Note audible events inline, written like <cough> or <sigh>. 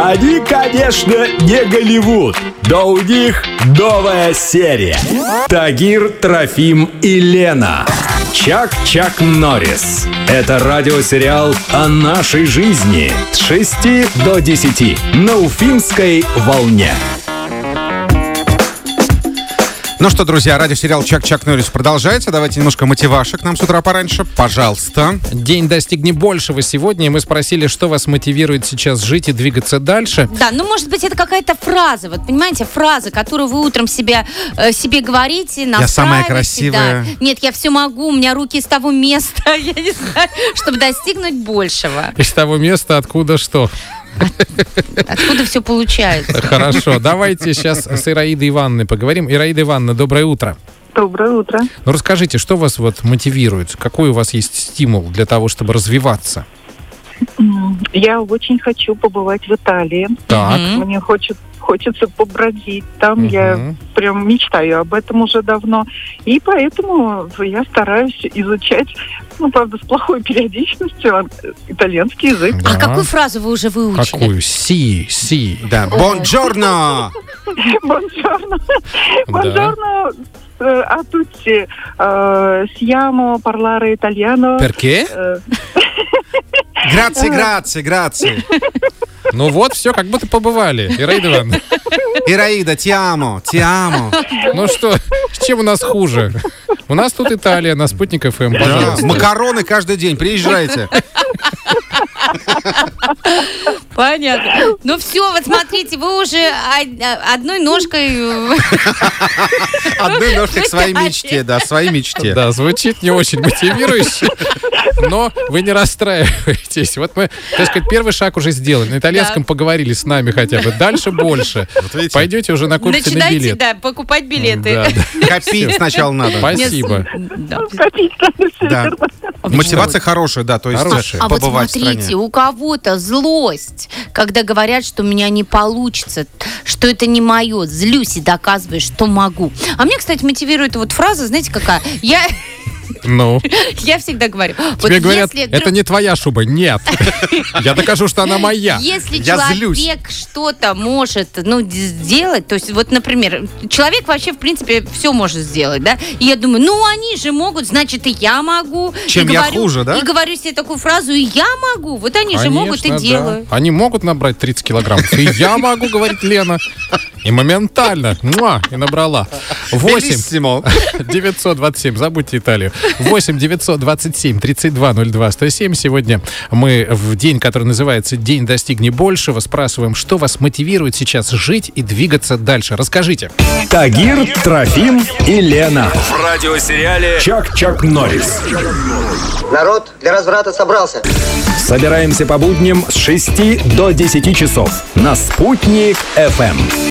Они, конечно, не Голливуд, но у них новая серия. Тагир, Трофим и Лена. Чак-Чак Норрис. Это радиосериал о нашей жизни с 6 до 10 на Уфимской волне. Ну что, друзья, радиосериал «Чак-Чак Норрис» продолжается. Давайте немножко мотивашек нам с утра пораньше. Пожалуйста. День достигни большего сегодня. Мы спросили, что вас мотивирует сейчас жить и двигаться дальше. Да, ну может быть это какая-то фраза, вот понимаете, фраза, которую вы утром себе, э, себе говорите, Я самая красивая. да. Нет, я все могу, у меня руки из того места, <laughs> я не знаю, чтобы достигнуть большего. Из того места, откуда что. Откуда все получается? Хорошо, давайте сейчас с Ираидой Ивановной поговорим. Ираида Ивановна, доброе утро. Доброе утро. Ну расскажите, что вас вот мотивирует? Какой у вас есть стимул для того, чтобы развиваться? Я очень хочу побывать в Италии. Так. Мне хочет, хочется побродить. Там я Мгм. прям мечтаю об этом уже давно. И поэтому я стараюсь изучать, ну, правда, с плохой <laughs> периодичностью ан- итальянский язык. Да. А какую фразу вы уже выучили? Какую? Си, си. Да, бонджорно! Бонжорно. Бонжорно э, a tutti. Э, Siamo parlare italiano. Перке? Грации, грации, грации. Ну вот, все, как будто побывали. Ираида Ивановна, Ираида, тиамо, тиамо. ну что, с чем у нас хуже? У нас тут Италия на Спутник ФМ, Да, пожалуйста. Макароны каждый день, приезжайте. Понятно. Ну все, вот смотрите, вы уже од- одной ножкой... э, Одной ножкой к своей мечте, да, своей мечте. Да, звучит не очень мотивирующе, но вы не расстраивайтесь. Вот мы, так сказать, первый шаг уже сделали. На итальянском поговорили с нами хотя бы. Дальше больше. видите? Пойдете уже на Начинайте, билет. да, покупать билеты. Да, да. <laughs> Копить сначала надо. Спасибо. Да. Копить надо Да. Мотивация хорошая, да, то есть Хорошая. э, А вот побывать в смотрите, стране. у кого-то злость, когда говорят, что у меня не получится, что это не мое, злюсь и доказываю, что могу. А мне, кстати, мотивирует вот фраза, знаете, какая? Я, Ну, я всегда говорю, вот тебе говорят, если это не твоя шуба. Нет. <laughs> Я докажу, что она моя. Если Я человек что-то может, ну, сделать, то есть, вот, например, человек вообще, в принципе, все может сделать, да, и я думаю, ну, они же могут, значит, и я могу. Чем И я говорю- хуже, да? И говорю себе такую фразу, и я могу, вот они же могут и Конечно, да. делают. Они могут набрать 30 килограмм. И я могу, говорит Лена. И моментально. Муа, и набрала. 8 Белиссимо. 927, забудьте Италию. 8 927 32 02 107. Сегодня мы в день, который называется «День достигни большего», спрашиваем, что вас мотивирует сейчас жить и двигаться дальше. Расскажите. Тагир, Трофим и Лена. В радиосериале «Чак-Чак Норрис». Народ для разврата собрался. Собираемся по будням с 6 до 10 часов на «Спутник ФМ».